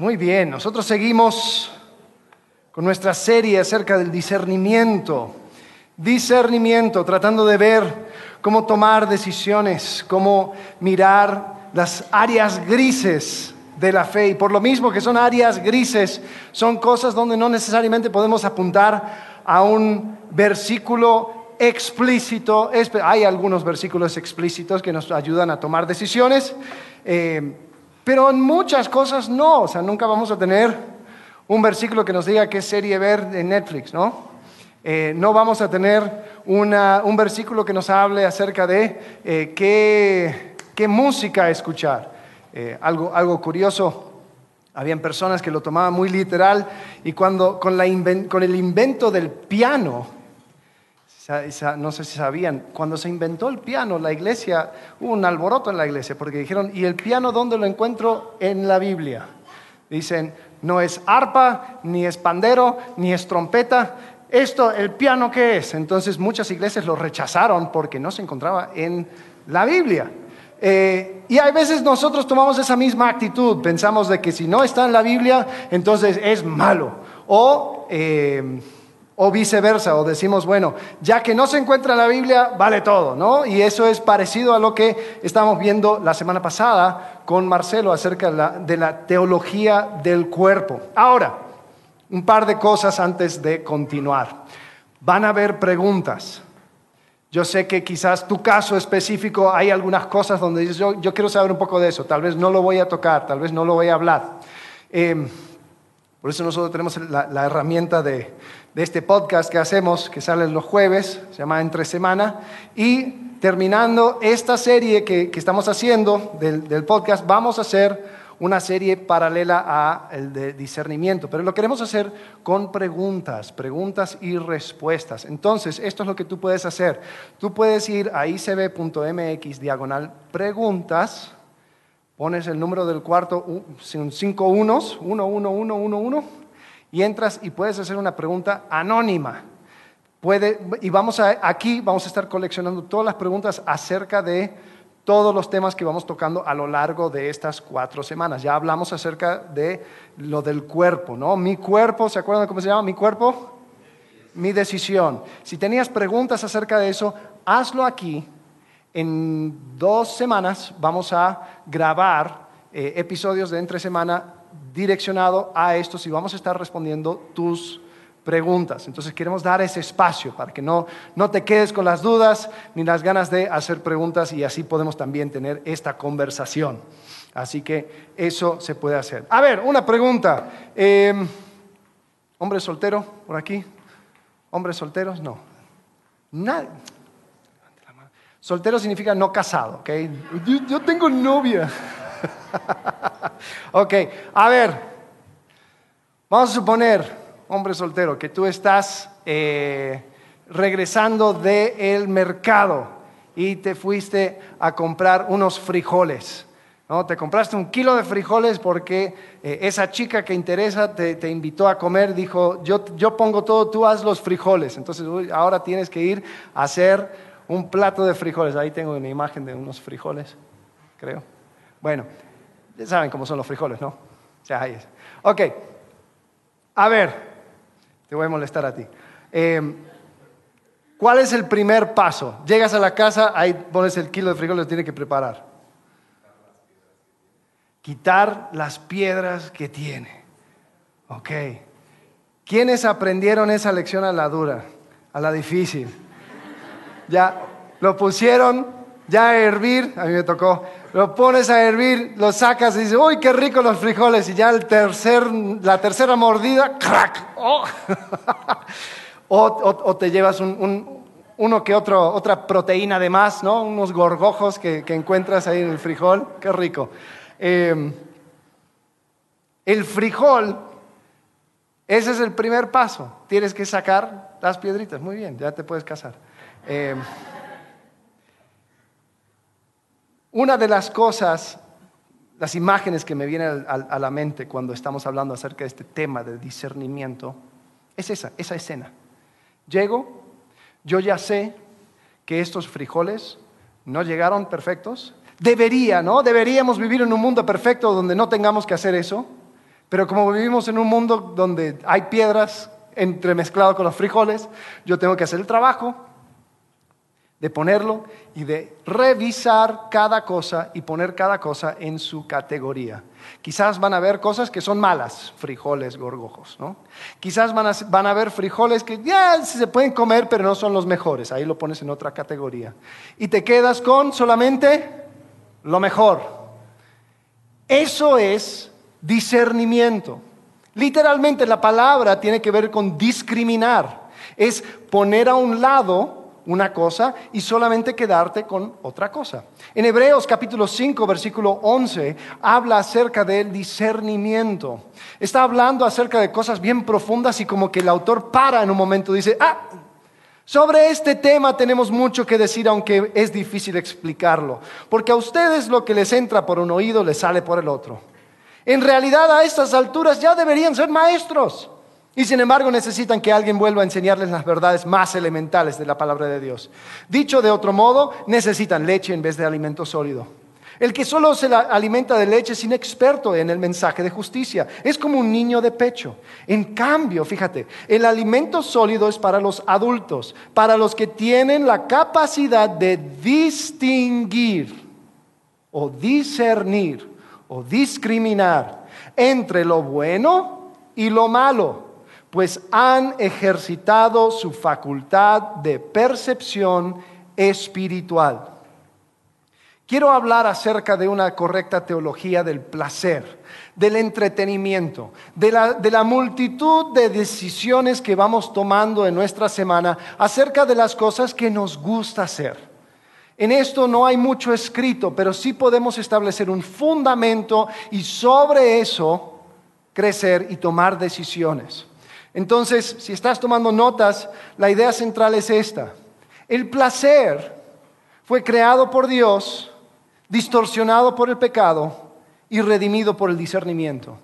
Muy bien, nosotros seguimos con nuestra serie acerca del discernimiento. Discernimiento, tratando de ver cómo tomar decisiones, cómo mirar las áreas grises de la fe. Y por lo mismo que son áreas grises, son cosas donde no necesariamente podemos apuntar a un versículo explícito. Hay algunos versículos explícitos que nos ayudan a tomar decisiones. Eh, pero en muchas cosas no, o sea, nunca vamos a tener un versículo que nos diga qué serie ver en Netflix, ¿no? Eh, no vamos a tener un versículo que nos hable acerca de eh, qué, música escuchar. Eh, algo, algo curioso, habían personas que lo tomaban muy literal y cuando con, la con el invento del piano, no sé si sabían, cuando se inventó el piano, la iglesia, hubo un alboroto en la iglesia, porque dijeron, ¿y el piano dónde lo encuentro? En la Biblia. Dicen, no es arpa, ni es pandero, ni es trompeta. Esto, ¿el piano qué es? Entonces muchas iglesias lo rechazaron porque no se encontraba en la Biblia. Eh, y a veces nosotros tomamos esa misma actitud, pensamos de que si no está en la Biblia, entonces es malo. O... Eh, o viceversa, o decimos, bueno, ya que no se encuentra en la Biblia, vale todo, ¿no? Y eso es parecido a lo que estamos viendo la semana pasada con Marcelo acerca de la, teología del cuerpo. Ahora, un par de cosas antes de continuar. Van a haber preguntas. Yo sé que quizás tu caso específico hay algunas cosas donde dices, yo, quiero saber un poco de eso, tal vez no lo voy a tocar, tal vez no lo voy a hablar. Eh, por eso nosotros tenemos la herramienta de, de este podcast que hacemos, que sale los jueves, se llama Entre Semana, y terminando esta serie que, estamos haciendo del, podcast, vamos a hacer una serie paralela a el de discernimiento, pero lo queremos hacer con preguntas, preguntas y respuestas. Entonces, esto es lo que tú puedes hacer. Tú puedes ir a icb.mx diagonal preguntas, pones el número del cuarto, cinco unos, uno, uno, uno, uno, uno, y entras y puedes hacer una pregunta anónima. Puede, y vamos a, aquí vamos a estar coleccionando todas las preguntas acerca de todos los temas que vamos tocando a lo largo de estas cuatro semanas. Ya hablamos acerca de lo del cuerpo, ¿no? Mi cuerpo, ¿se acuerdan cómo se llama? Mi cuerpo, mi decisión. Si tenías preguntas acerca de eso, hazlo aquí. En dos semanas vamos a grabar eh, episodios de entre semana direccionado a esto si vamos a estar respondiendo tus preguntas. Entonces queremos dar ese espacio para que no, no te quedes con las dudas ni las ganas de hacer preguntas y así podemos también tener esta conversación. Así que eso se puede hacer. A ver, una pregunta. Em, ¿Hombre soltero por aquí? ¿Hombres solteros? No. Soltero significa no casado, ¿ok? yo tengo novia. ok, a ver, vamos a suponer, hombre soltero, que tú estás eh, regresando del mercado y te fuiste a comprar unos frijoles. ¿no? Te compraste un kilo de frijoles porque eh, esa chica que interesa te, invitó a comer, dijo, yo, yo pongo todo, tú haz los frijoles. Entonces ahora tienes que ir a hacer un plato de frijoles. Ahí tengo una imagen de unos frijoles, creo. Bueno, saben cómo son los frijoles, ¿no? O sea, ahí es. Ok, a ver, te voy a molestar a ti. Em, ¿Cuál es el primer paso? Llegas a la casa, ahí pones el kilo de frijoles, tienes que preparar. Quitar las piedras que tiene. Ok. ¿Quiénes aprendieron esa lección a la dura, a la difícil? Ya lo pusieron ya a hervir, a mí me tocó, lo pones a hervir, lo sacas y dices, uy, qué rico los frijoles, y ya el tercer, la tercera mordida, crack, oh. o, te llevas uno que otro, otra proteína de más, ¿no? Unos gorgojos que, encuentras ahí en el frijol, qué rico. Em, el frijol, ese es el primer paso, tienes que sacar las piedritas, muy bien, ya te puedes casar. Em, una de las cosas, las imágenes que me vienen a, la mente cuando estamos hablando acerca de este tema de discernimiento, es esa, esa escena. Llego, yo ya sé que estos frijoles no llegaron perfectos. Debería, ¿no? Deberíamos vivir en un mundo perfecto donde no tengamos que hacer eso. Pero como vivimos en un mundo donde hay piedras entremezclado con los frijoles, yo tengo que hacer el trabajo de ponerlo y de revisar cada cosa y poner cada cosa en su categoría. Quizás van a ver cosas que son malas, frijoles, gorgojos, ¿no? Quizás van a, van a ver frijoles que ya se pueden comer, pero no son los mejores. Ahí lo pones en otra categoría. Y te quedas con solamente lo mejor. Eso es discernimiento. Literalmente la palabra tiene que ver con discriminar. Es poner a un lado una cosa y solamente quedarte con otra cosa. En Hebreos capítulo 5, versículo 11, habla acerca del discernimiento. Está hablando acerca de cosas bien profundas y como que el autor para en un momento dice, ah, sobre este tema tenemos mucho que decir, aunque es difícil explicarlo, porque a ustedes lo que les entra por un oído les sale por el otro. En realidad a estas alturas ya deberían ser maestros. Y sin embargo necesitan que alguien vuelva a enseñarles las verdades más elementales de la palabra de Dios. Dicho de otro modo, necesitan leche en vez de alimento sólido. El que solo se alimenta de leche es inexperto en el mensaje de justicia. Es como un niño de pecho. En cambio, fíjate, el alimento sólido es para los adultos, para los que tienen la capacidad de distinguir o discernir o discriminar entre lo bueno y lo malo pues han ejercitado su facultad de percepción espiritual. Quiero hablar acerca de una correcta teología del placer, del entretenimiento, de la, multitud de decisiones que vamos tomando en nuestra semana acerca de las cosas que nos gusta hacer. En esto no hay mucho escrito, pero sí podemos establecer un fundamento y sobre eso crecer y tomar decisiones. Entonces, si estás tomando notas, la idea central es esta. El placer fue creado por Dios, distorsionado por el pecado y redimido por el discernimiento.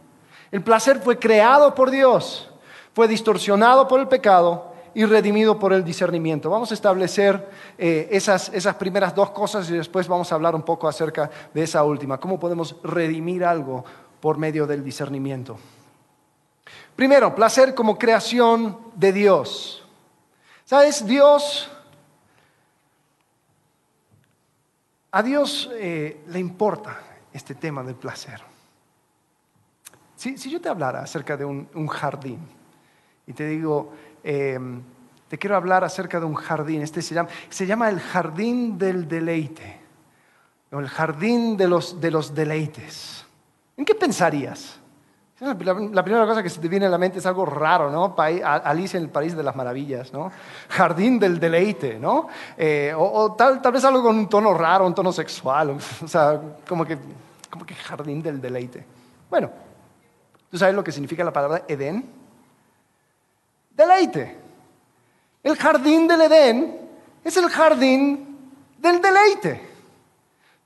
El placer fue creado por Dios, fue distorsionado por el pecado y redimido por el discernimiento. Vamos a establecer eh, esas, esas primeras dos cosas y después vamos a hablar un poco acerca de esa última, cómo podemos redimir algo por medio del discernimiento. Primero, placer como creación de Dios. ¿Sabes? Dios, a Dios eh, le importa este tema del placer. Si, yo te hablara acerca de un, jardín y te digo, em, te quiero hablar acerca de un jardín, este se llama, se llama el jardín del deleite, o el jardín de los, de los deleites. ¿En qué pensarías? La, primera cosa que se te viene a la mente es algo raro, ¿no? Alicia en el País de las Maravillas, ¿no? Jardín del deleite, ¿no? Eh, o, tal, tal, vez algo con un tono raro, un tono sexual, o sea, como que, como que jardín del deleite. Bueno, ¿tú sabes lo que significa la palabra Edén? Deleite. El jardín del Edén es el jardín del deleite.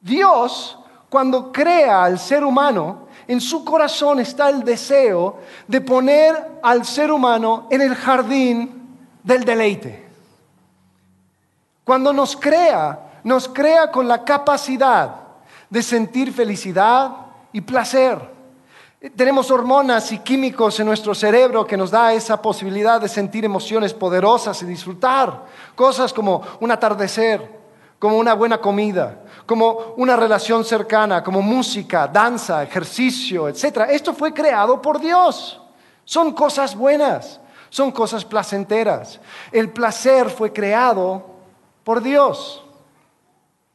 Dios, cuando crea al ser humano, en su corazón está el deseo de poner al ser humano en el jardín del deleite. Cuando nos crea, nos crea con la capacidad de sentir felicidad y placer. Tenemos hormonas y químicos en nuestro cerebro que nos da esa posibilidad de sentir emociones poderosas y disfrutar cosas como un atardecer, como una buena comida, como una relación cercana, como música, danza, ejercicio, etc. Esto fue creado por Dios. Son cosas buenas, son cosas placenteras. El placer fue creado por Dios.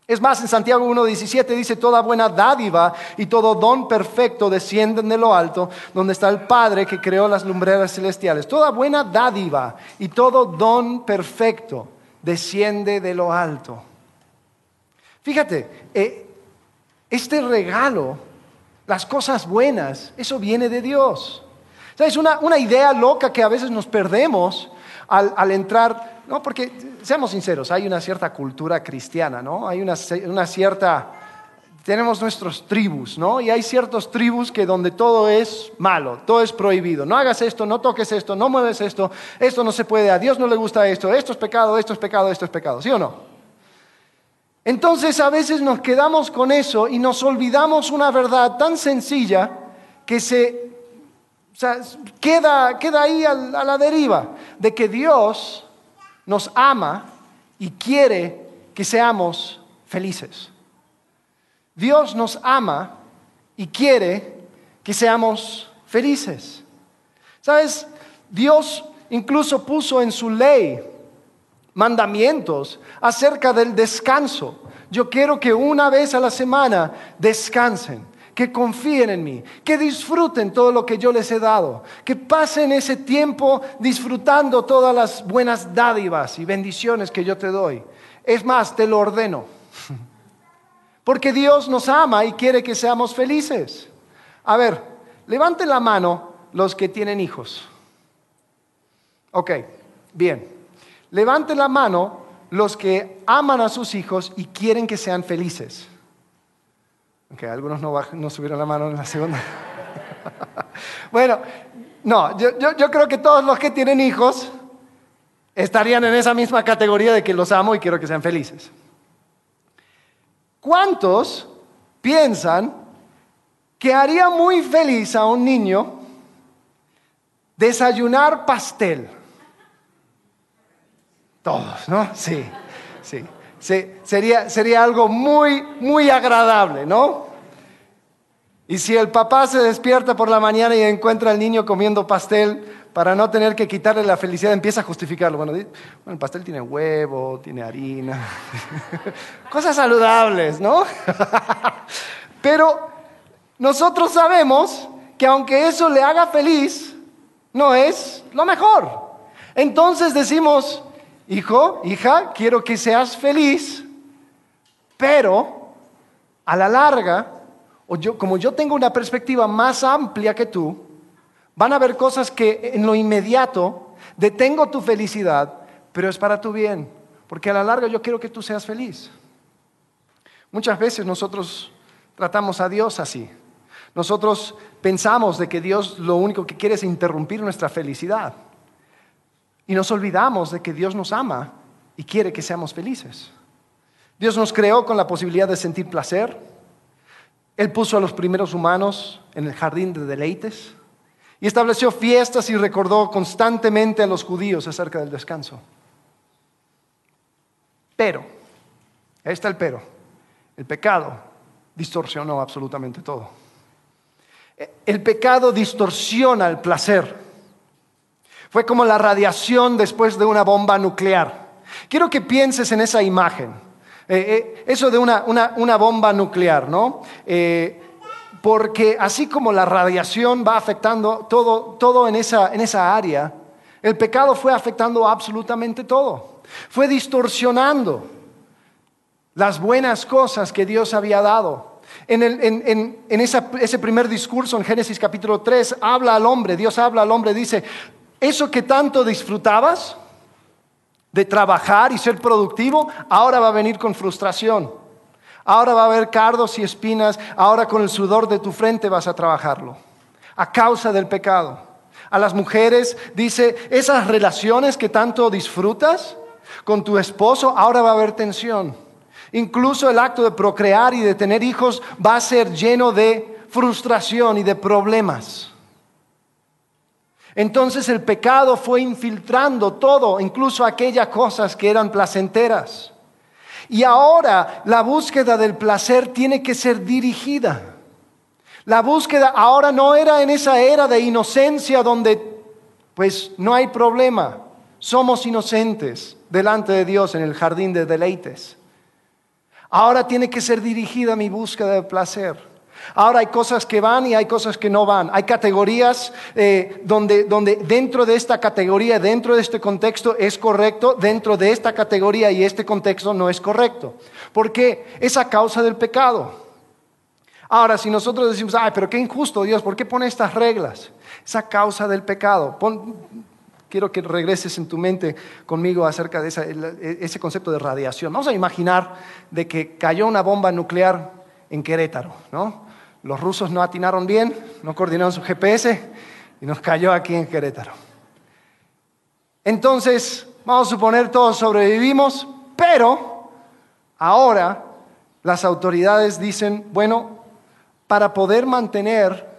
Es más, en Santiago 1.17 dice, toda buena dádiva y todo don perfecto descienden de lo alto, donde está el Padre que creó las lumbreras celestiales. Toda buena dádiva y todo don perfecto desciende de lo alto. Fíjate, eh, este regalo, las cosas buenas, eso viene de Dios. Es una, una, idea loca que a veces nos perdemos al, entrar, ¿no? Porque, seamos sinceros, hay una cierta cultura cristiana, ¿no? Hay una, una cierta tenemos nuestros tribus, ¿no? Y hay ciertos tribus que donde todo es malo, todo es prohibido. No hagas esto, no toques esto, no mueves esto, esto no se puede, a Dios no le gusta esto, esto es pecado, esto es pecado, esto es pecado, ¿sí o no? Entonces a veces nos quedamos con eso y nos olvidamos una verdad tan sencilla que se queda, queda ahí a la deriva de que Dios nos ama y quiere que seamos felices. Dios nos ama y quiere que seamos felices. ¿Sabes? Dios incluso puso en su ley mandamientos acerca del descanso. Yo quiero que una vez a la semana descansen que confíen en mí, que disfruten todo lo que yo les he dado, que pasen ese tiempo disfrutando todas las buenas dádivas y bendiciones que yo te doy. Es más, te lo ordeno. Porque Dios nos ama y quiere que seamos felices. A ver, levanten la mano los que tienen hijos. Ok, bien. Levanten la mano los que aman a sus hijos y quieren que sean felices. Ok, algunos no, subieron la mano en la segunda. bueno, no, yo, yo creo que todos los que tienen hijos estarían en esa misma categoría de que los amo y quiero que sean felices. ¿Cuántos piensan que haría muy feliz a un niño desayunar pastel? Todos, ¿no? Sí, sí sería, sería algo muy, muy agradable, ¿no? Y si el papá se despierta por la mañana y encuentra al niño comiendo pastel, para no tener que quitarle la felicidad, empieza a justificarlo. Bueno, bueno el pastel tiene huevo, tiene harina, cosas saludables, ¿no? Pero nosotros sabemos que aunque eso le haga feliz, no es lo mejor. Entonces decimos, hijo, hija, quiero que seas feliz, pero a la larga, o yo, como yo tengo una perspectiva más amplia que tú, van a haber cosas que en lo inmediato detengo tu felicidad, pero es para tu bien, porque a la larga yo quiero que tú seas feliz. Muchas veces nosotros tratamos a Dios así. Nosotros pensamos de que Dios lo único que quiere es interrumpir nuestra felicidad. Y nos olvidamos de que Dios nos ama y quiere que seamos felices. Dios nos creó con la posibilidad de sentir placer. Él puso a los primeros humanos en el jardín de deleites y estableció fiestas y recordó constantemente a los judíos acerca del descanso. Pero, ahí está el pero, el pecado distorsionó absolutamente todo. El pecado distorsiona el placer. Fue como la radiación después de una bomba nuclear. Quiero que pienses en esa imagen. Eh, eh, eso de una, bomba nuclear, ¿no? Eh, porque así como la radiación va afectando todo, todo en, esa, en esa área, el pecado fue afectando absolutamente todo. Fue distorsionando las buenas cosas que Dios había dado. En, en, en ese primer discurso en Génesis capítulo 3 habla al hombre, Dios habla al hombre, dice, eso que tanto disfrutabas de trabajar y ser productivo, ahora va a venir con frustración. Ahora va a haber cardos y espinas, ahora con el sudor de tu frente vas a trabajarlo, a causa del pecado. A las mujeres dice, esas relaciones que tanto disfrutas con tu esposo, ahora va a haber tensión. Incluso el acto de procrear y de tener hijos va a ser lleno de frustración y de problemas. Entonces el pecado fue infiltrando todo, incluso aquellas cosas que eran placenteras. Y ahora la búsqueda del placer tiene que ser dirigida. La búsqueda ahora no era en esa era de inocencia donde pues no hay problema. Somos inocentes delante de Dios en el jardín de deleites. Ahora tiene que ser dirigida mi búsqueda de placer. Ahora hay cosas que van y hay cosas que no van. Hay categorías eh, donde, donde dentro de esta categoría, dentro de este contexto es correcto, dentro de esta categoría y este contexto no es correcto. ¿Por qué? Es a causa del pecado. Ahora, si nosotros decimos, ay, pero qué injusto Dios, ¿por qué pone estas reglas? Es a causa del pecado. quiero que regreses en tu mente conmigo acerca de ese concepto de radiación. Vamos a imaginar de que cayó una bomba nuclear en Querétaro, ¿no? Los rusos no atinaron bien, no coordinaron su GPS y nos cayó aquí en Querétaro. Entonces, vamos a suponer todos sobrevivimos, pero ahora las autoridades dicen, bueno, para poder mantener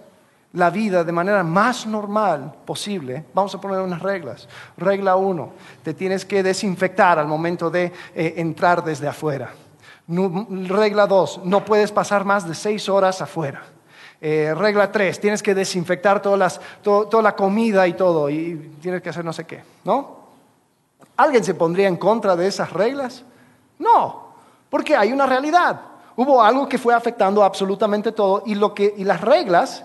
la vida de manera más normal posible, vamos a poner unas reglas. Regla uno, te tienes que desinfectar al momento de eh, entrar desde afuera. Regla dos, no puedes pasar más de seis horas afuera. Eh, regla tres, tienes que desinfectar toda la comida y todo, y tienes que hacer no sé qué, ¿no? ¿Alguien se pondría en contra de esas reglas? No, porque hay una realidad. Hubo algo que fue afectando absolutamente todo y, lo que, y las reglas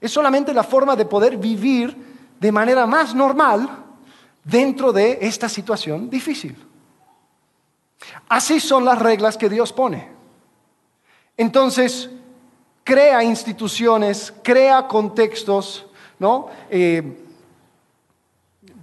es solamente la forma de poder vivir de manera más normal dentro de esta situación difícil. Así son las reglas que Dios pone. Entonces, crea instituciones, crea contextos, ¿no? Eh,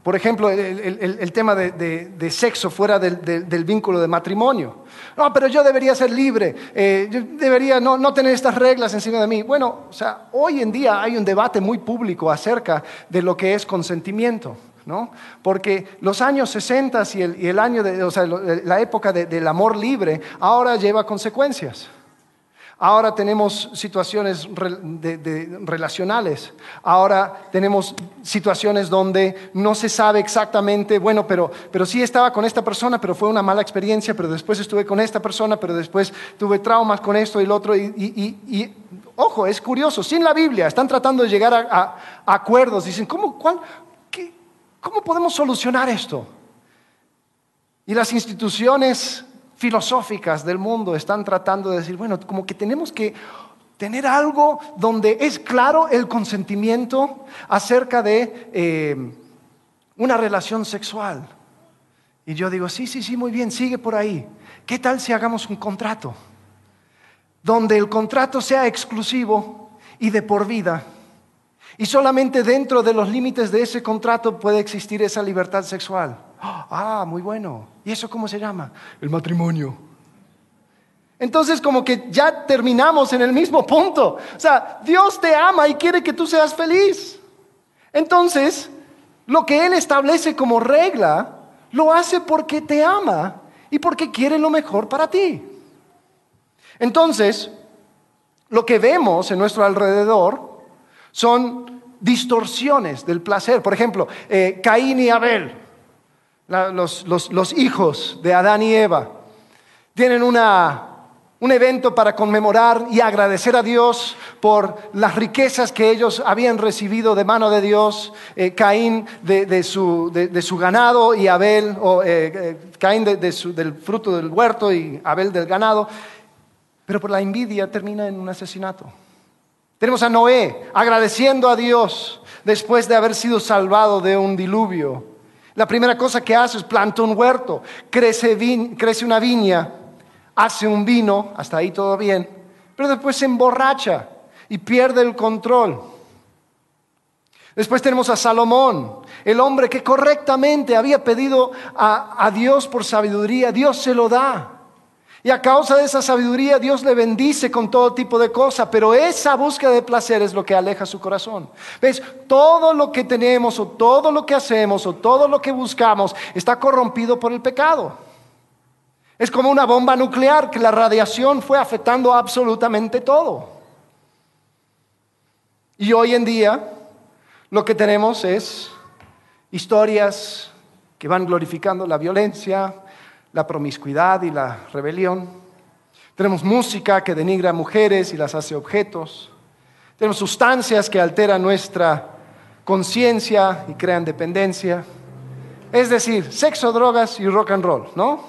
por ejemplo, el, tema de, sexo fuera del, vínculo de matrimonio. No, pero yo debería ser libre, eh, yo debería no, tener estas reglas encima de mí. Bueno, o sea, hoy en día hay un debate muy público acerca de lo que es consentimiento. ¿No? Porque los años 60 y el, año de, o sea, la época del amor libre ahora lleva consecuencias. Ahora tenemos situaciones relacionales. Ahora tenemos situaciones donde no se sabe exactamente, bueno, pero, pero sí estaba con esta persona, pero fue una mala experiencia, pero después estuve con esta persona, pero después tuve traumas con esto y lo otro. Y, ojo, es curioso, sin la Biblia, están tratando de llegar a, acuerdos. Dicen, ¿cómo, ¿cómo podemos solucionar esto? Y las instituciones filosóficas del mundo están tratando de decir, bueno, como que tenemos que tener algo donde es claro el consentimiento acerca de eh, una relación sexual. Y yo digo, sí, sí, sí, muy bien, sigue por ahí. ¿Qué tal si hagamos un contrato? Donde el contrato sea exclusivo y de por vida. Y solamente dentro de los límites de ese contrato puede existir esa libertad sexual. Ah, muy bueno. ¿Y eso cómo se llama? El matrimonio. Entonces como que ya terminamos en el mismo punto. O sea, Dios te ama y quiere que tú seas feliz. Entonces, lo que Él establece como regla, lo hace porque te ama y porque quiere lo mejor para ti. Entonces, lo que vemos en nuestro alrededor son distorsiones del placer. Por ejemplo, eh, Caín y Abel los, hijos de Adán y Eva tienen un evento para conmemorar y agradecer a Dios por las riquezas que ellos habían recibido de mano de Dios, eh, Caín de, su, ganado y Abel, o eh, Caín del fruto del huerto y Abel del ganado, pero por la envidia termina en un asesinato. Tenemos a Noé agradeciendo a Dios después de haber sido salvado de un diluvio. La primera cosa que hace es planta un huerto, crece, una viña, hace un vino, hasta ahí todo bien, pero después se emborracha y pierde el control. Después tenemos a Salomón, el hombre que correctamente había pedido a Dios por sabiduría, Dios se lo da. Y a causa de esa sabiduría Dios le bendice con todo tipo de cosas, pero esa búsqueda de placer es lo que aleja su corazón. ¿Ves? Todo lo que tenemos o todo lo que hacemos o todo lo que buscamos está corrompido por el pecado. Es como una bomba nuclear que la radiación fue afectando absolutamente todo. Y hoy en día lo que tenemos es historias que van glorificando la violencia, la promiscuidad y la rebelión. Tenemos música que denigra a mujeres y las hace objetos. Tenemos sustancias que alteran nuestra conciencia y crean dependencia. Es decir, sexo, drogas y rock and roll, ¿no?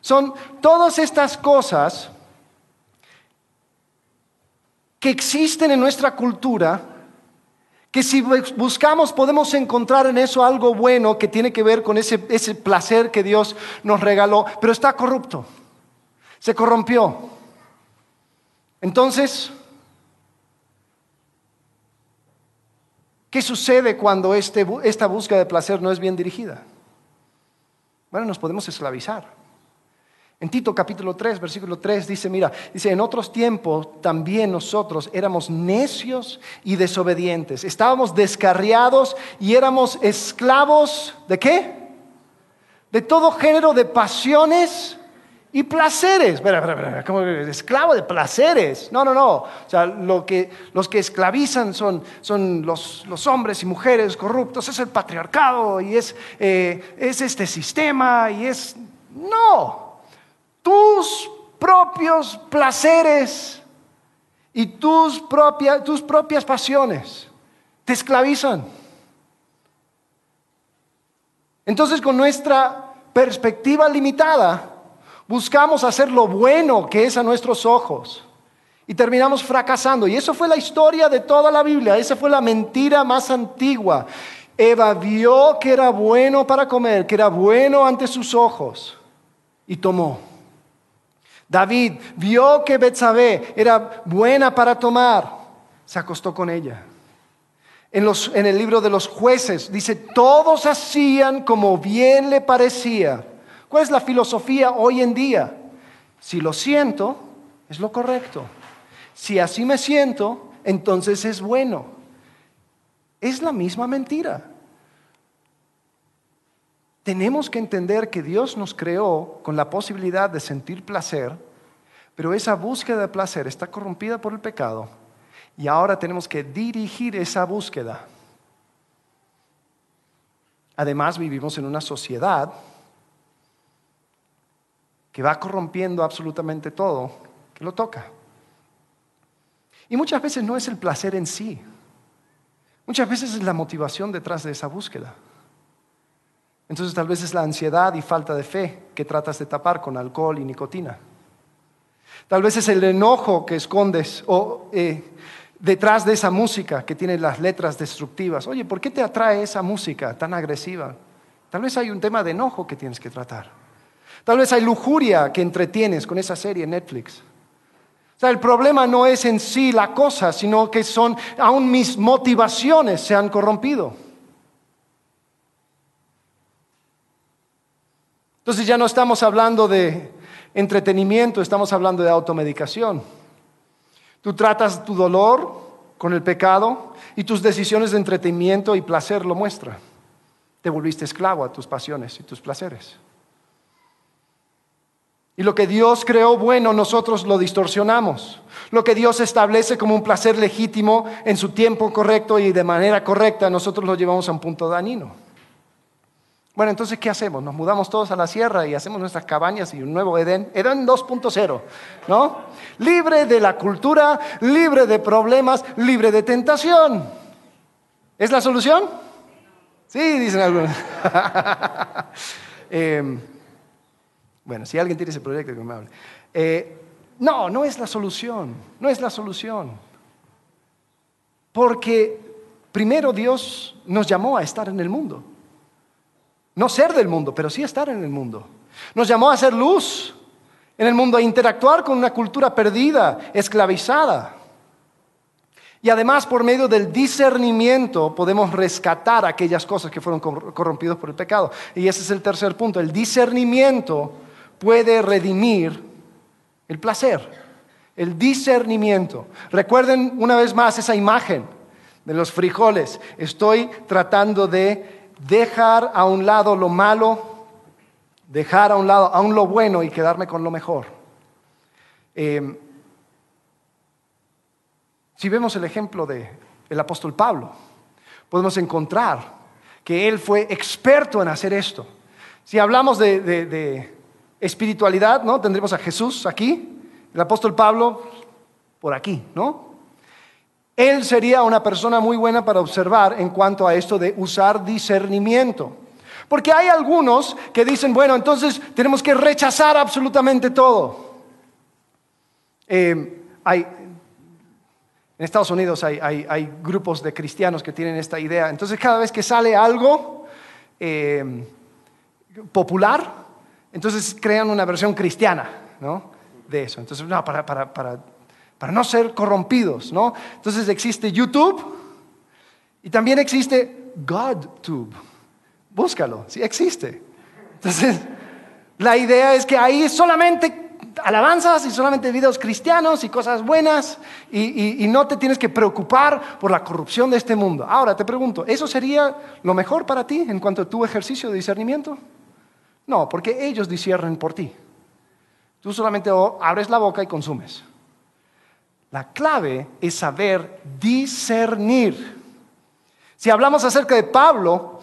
Son todas estas cosas que existen en nuestra cultura que si buscamos podemos encontrar en eso algo bueno que tiene que ver con ese, ese placer que Dios nos regaló, pero está corrupto, se corrompió. Entonces, ¿qué sucede cuando este, esta búsqueda de placer no es bien dirigida? Bueno, nos podemos esclavizar. En Tito capítulo 3, versículo 3 dice, mira, dice, en otros tiempos también nosotros éramos necios y desobedientes, estábamos descarriados y éramos esclavos de qué? De todo género de pasiones y placeres. Espera, espera, espera, esclavo de placeres. No, no, no. O sea, lo que, los que esclavizan son, son los, los, hombres y mujeres corruptos, es el patriarcado y es, eh, es este sistema y es... No, tus propios placeres y tus, propias pasiones te esclavizan. Entonces, con nuestra perspectiva limitada, buscamos hacer lo bueno que es a nuestros ojos y terminamos fracasando. Y eso fue la historia de toda la Biblia, esa fue la mentira más antigua. Eva vio que era bueno para comer, que era bueno ante sus ojos y tomó. David vio que Betsabé era buena para tomar, se acostó con ella. En, en, el libro de los jueces dice, todos hacían como bien le parecía. ¿Cuál es la filosofía hoy en día? Si lo siento, es lo correcto. Si así me siento, entonces es bueno. Es la misma mentira. Tenemos que entender que Dios nos creó con la posibilidad de sentir placer, pero esa búsqueda de placer está corrompida por el pecado y ahora tenemos que dirigir esa búsqueda. Además, vivimos en una sociedad que va corrompiendo absolutamente todo que lo toca. Y muchas veces no es el placer en sí, muchas veces es la motivación detrás de esa búsqueda. Entonces tal vez es la ansiedad y falta de fe que tratas de tapar con alcohol y nicotina. Tal vez es el enojo que escondes o eh, detrás de esa música que tiene las letras destructivas. Oye, ¿por qué te atrae esa música tan agresiva? Tal vez hay un tema de enojo que tienes que tratar. Tal vez hay lujuria que entretienes con esa serie en Netflix. O sea, el problema no es en sí la cosa, sino que son, aún mis motivaciones se han corrompido. Entonces ya no estamos hablando de entretenimiento, estamos hablando de automedicación. Tú tratas tu dolor con el pecado y tus decisiones de entretenimiento y placer lo muestran. Te volviste esclavo a tus pasiones y tus placeres. Y lo que Dios creó bueno, nosotros lo distorsionamos. Lo que Dios establece como un placer legítimo en su tiempo correcto y de manera correcta, nosotros lo llevamos a un punto dañino. Bueno, entonces, ¿qué hacemos? Nos mudamos todos a la sierra y hacemos nuestras cabañas y un nuevo Edén, Edén 2.0, ¿no? Libre de la cultura, libre de problemas, libre de tentación. ¿Es la solución? Sí, dicen algunos. eh, bueno, si alguien tiene ese proyecto, que me hable. Eh, no, no es la solución, no es la solución. Porque primero Dios nos llamó a estar en el mundo. No ser del mundo, pero sí estar en el mundo. Nos llamó a ser luz en el mundo, a interactuar con una cultura perdida, esclavizada. Y además, por medio del discernimiento, podemos rescatar aquellas cosas que fueron corrompidas por el pecado. Y ese es el tercer punto. El discernimiento puede redimir el placer, el discernimiento. Recuerden una vez más esa imagen de los frijoles. Estoy tratando de dejar a un lado lo malo, dejar a un lado aún lo bueno y quedarme con lo mejor. Em, si vemos el ejemplo del apóstol Pablo, podemos encontrar que él fue experto en hacer esto. Si hablamos de espiritualidad, ¿no? Tendremos a Jesús aquí, el apóstol Pablo por aquí, ¿no? Él sería una persona muy buena para observar en cuanto a esto de usar discernimiento. Porque hay algunos que dicen, bueno, entonces tenemos que rechazar absolutamente todo. Eh, hay, en Estados Unidos hay, grupos de cristianos que tienen esta idea. Entonces cada vez que sale algo eh, popular, entonces crean una versión cristiana ¿no? de eso. Entonces, no, para, para, para, para no ser corrompidos. ¿no? Entonces existe YouTube y también existe GodTube. Búscalo, sí existe. Entonces, la idea es que ahí solamente alabanzas y solamente videos cristianos y cosas buenas y, y, no te tienes que preocupar por la corrupción de este mundo. Ahora te pregunto, ¿eso sería lo mejor para ti en cuanto a tu ejercicio de discernimiento? No, porque ellos disciernen por ti. Tú solamente abres la boca y consumes. La clave es saber discernir. Si hablamos acerca de Pablo,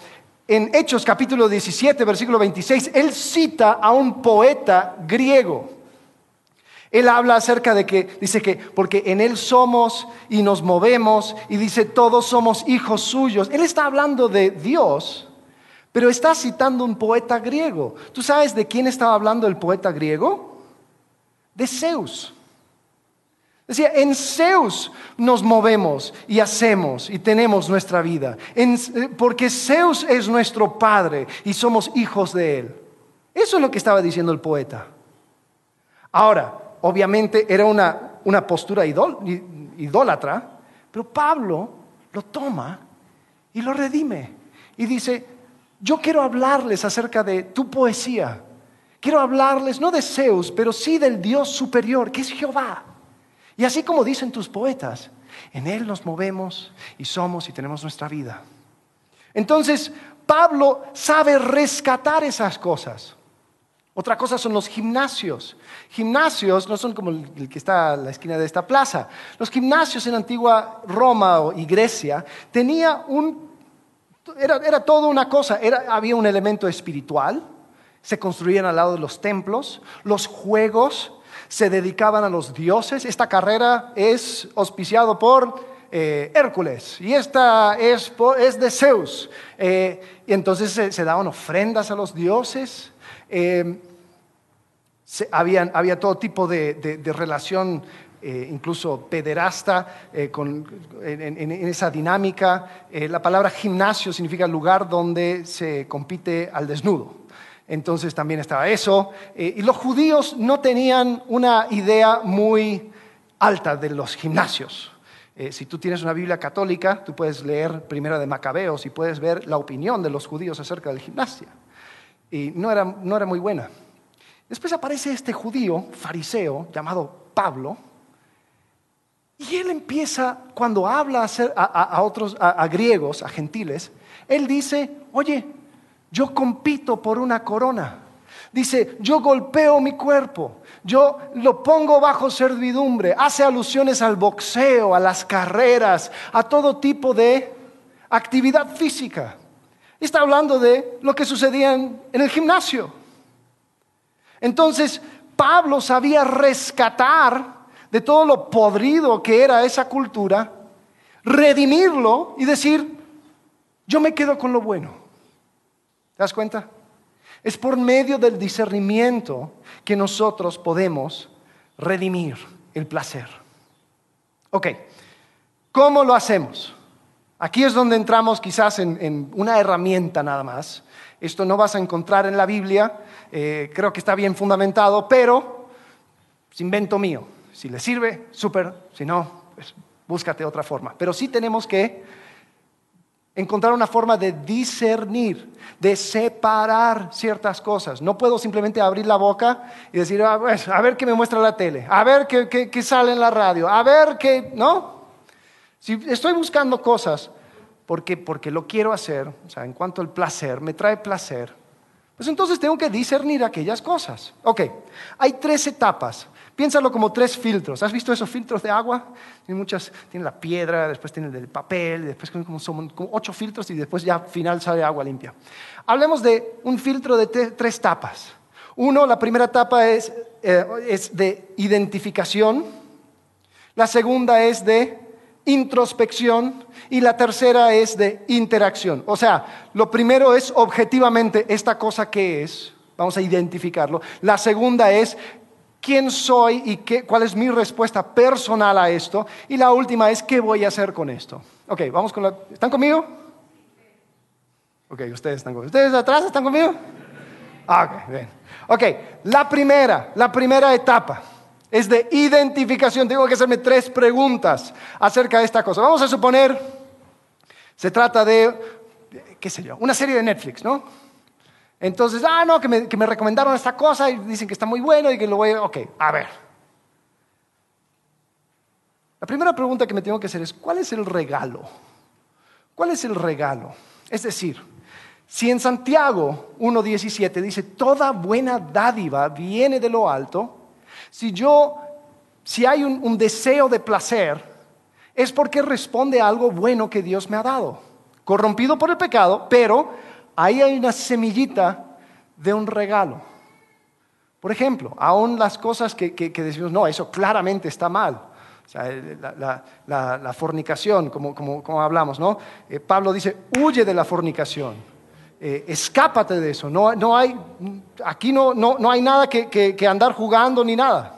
en Hechos capítulo 17, versículo 26, él cita a un poeta griego. Él habla acerca de que, dice que, porque en Él somos y nos movemos, y dice, todos somos hijos suyos. Él está hablando de Dios, pero está citando un poeta griego. ¿Tú sabes de quién estaba hablando el poeta griego? De Zeus. Decía, en Zeus nos movemos y hacemos y tenemos nuestra vida, porque Zeus es nuestro Padre y somos hijos de Él. Eso es lo que estaba diciendo el poeta. Ahora, obviamente era una, postura idólatra, pero Pablo lo toma y lo redime y dice, yo quiero hablarles acerca de tu poesía, quiero hablarles no de Zeus, pero sí del Dios superior, que es Jehová. Y así como dicen tus poetas, en Él nos movemos y somos y tenemos nuestra vida. Entonces, Pablo sabe rescatar esas cosas. Otra cosa son los gimnasios. Gimnasios no son como el que está a la esquina de esta plaza. Los gimnasios en antigua Roma y Grecia tenía un... Era, era toda una cosa. había un elemento espiritual. Se construían al lado de los templos. Los juegos se dedicaban a los dioses. Esta carrera es auspiciado por eh, Hércules y esta es, de Zeus. Eh, y entonces se, daban ofrendas a los dioses. Eh, había, todo tipo de, relación, incluso pederasta, en, esa dinámica. la palabra gimnasio significa lugar donde se compite al desnudo. Entonces también estaba eso. Eh, y los judíos no tenían una idea muy alta de los gimnasios. Eh, si tú tienes una Biblia católica, tú puedes leer Primera de Macabeos y puedes ver la opinión de los judíos acerca del gimnasio. Y no era, muy buena. Después aparece este judío fariseo llamado Pablo, y él empieza, cuando habla a, otros, a griegos, a gentiles, él dice, oye, yo compito por una corona. Dice, yo golpeo mi cuerpo, yo lo pongo bajo servidumbre. Hace alusiones al boxeo, a las carreras, a todo tipo de actividad física. Está hablando de lo que sucedía en, el gimnasio. Entonces, Pablo sabía rescatar de todo lo podrido que era esa cultura, redimirlo y decir, yo me quedo con lo bueno. ¿Te das cuenta? Es por medio del discernimiento que nosotros podemos redimir el placer. Ok, ¿cómo lo hacemos? Aquí es donde entramos quizás en, una herramienta nada más. Esto no vas a encontrar en la Biblia, eh, creo que está bien fundamentado, pero es invento mío. Si le sirve, súper, si no, pues búscate otra forma. Pero sí tenemos que encontrar una forma de discernir, de separar ciertas cosas. No puedo simplemente abrir la boca y decir, ah, pues, a ver qué me muestra la tele, a ver qué, sale en la radio, a ver qué, ¿no? Si estoy buscando cosas porque, porque lo quiero hacer, o sea, en cuanto al placer, me trae placer, pues entonces tengo que discernir aquellas cosas. Ok, hay tres etapas. Piénsalo como tres filtros. ¿Has visto esos filtros de agua? Tiene muchas, tiene la piedra, después tiene el papel, después como son como ocho filtros y después ya al final sale agua limpia. Hablemos de un filtro de tres etapas. Uno, la primera etapa es, eh, es de identificación. La segunda es de introspección y la tercera es de interacción. O sea, lo primero es objetivamente esta cosa que es, vamos a identificarlo. La segunda es quién soy y qué, cuál es mi respuesta personal a esto. Y la última es qué voy a hacer con esto. Ok, vamos con la... ¿Están conmigo? Ok, ustedes están conmigo. ¿Ustedes atrás están conmigo? Ah, ok, bien. Ok, la primera, la primera etapa es de identificación. Tengo que hacerme tres preguntas acerca de esta cosa. Vamos a suponer, se trata de, qué sé yo, una serie de Netflix, ¿no? Entonces, ah, no, que me, recomendaron esta cosa y dicen que está muy bueno y que lo voy a... Ok, a ver. La primera pregunta que me tengo que hacer es, ¿cuál es el regalo? ¿Cuál es el regalo? Es decir, si en Santiago 1.17 dice, toda buena dádiva viene de lo alto, Si yo, si hay un, un deseo de placer, es porque responde a algo bueno que Dios me ha dado. Corrompido por el pecado, pero ahí hay una semillita de un regalo. Por ejemplo, aún las cosas que, decimos, no, eso claramente está mal. O sea, la, fornicación, como, hablamos, ¿no? Eh, Pablo dice, huye de la fornicación, eh, escápate de eso. No, no hay, aquí no, no, hay nada que andar jugando ni nada.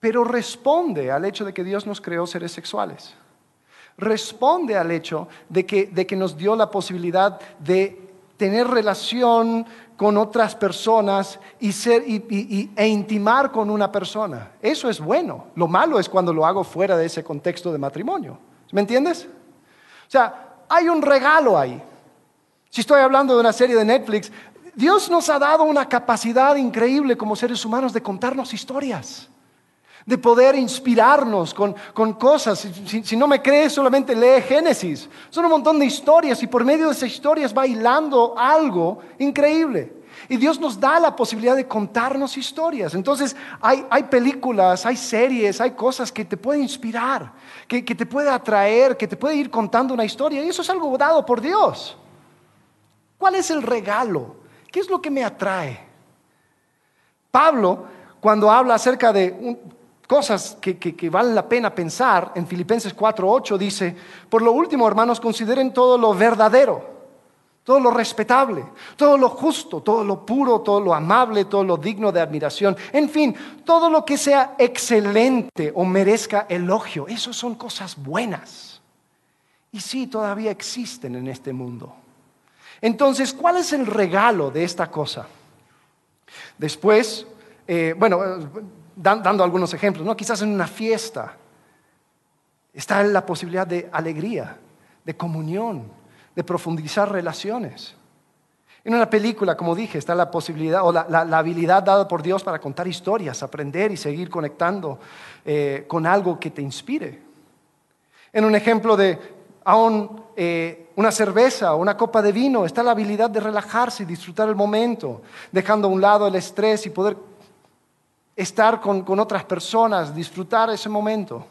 Pero responde al hecho de que Dios nos creó seres sexuales. Responde al hecho de que, de que nos dio la posibilidad de tener relación con otras personas y ser, e intimar con una persona. Eso es bueno. Lo malo es cuando lo hago fuera de ese contexto de matrimonio. ¿Me entiendes? O sea, hay un regalo ahí. Si estoy hablando de una serie de Netflix, Dios nos ha dado una capacidad increíble como seres humanos de contarnos historias de poder inspirarnos con, cosas. Si, no me crees, solamente lee Génesis. Son un montón de historias y por medio de esas historias va hilando algo increíble. Y Dios nos da la posibilidad de contarnos historias. Entonces hay, películas, hay series, hay cosas que te pueden inspirar, que, que te puede atraer, que te puede ir contando una historia. Y eso es algo dado por Dios. ¿Cuál es el regalo? ¿Qué es lo que me atrae? Pablo, cuando habla acerca de un, cosas que, que, valen la pena pensar, en Filipenses 4.8 dice, por lo último, hermanos, consideren todo lo verdadero, todo lo respetable, todo lo justo, todo lo puro, todo lo amable, todo lo digno de admiración, en fin, todo lo que sea excelente o merezca elogio, eso son cosas buenas. Y sí, todavía existen en este mundo. Entonces, ¿cuál es el regalo de esta cosa? Después, eh, bueno, dando algunos ejemplos, ¿no? quizás en una fiesta está la posibilidad de alegría, de comunión, de profundizar relaciones. En una película, como dije, está la posibilidad o la, habilidad dada por Dios para contar historias, aprender y seguir conectando eh, con algo que te inspire. En un ejemplo de aún eh, una cerveza o una copa de vino, está la habilidad de relajarse y disfrutar el momento, dejando a un lado el estrés y poder estar con, otras personas, disfrutar ese momento.